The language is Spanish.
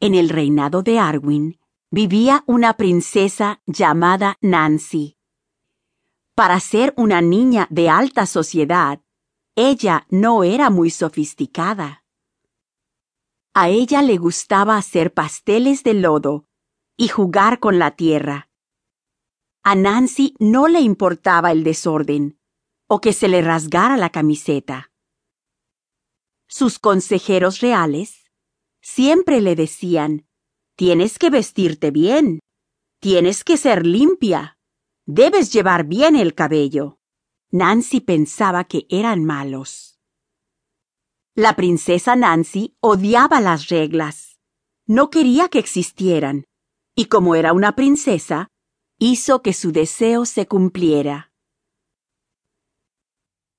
En el reinado de Arwin vivía una princesa llamada Nancy. Para ser una niña de alta sociedad, ella no era muy sofisticada. A ella le gustaba hacer pasteles de lodo y jugar con la tierra. A Nancy no le importaba el desorden o que se le rasgara la camiseta. Sus consejeros reales siempre le decían, tienes que vestirte bien, tienes que ser limpia, debes llevar bien el cabello. Nancy pensaba que eran malos. La princesa Nancy odiaba las reglas. No quería que existieran, y como era una princesa, hizo que su deseo se cumpliera.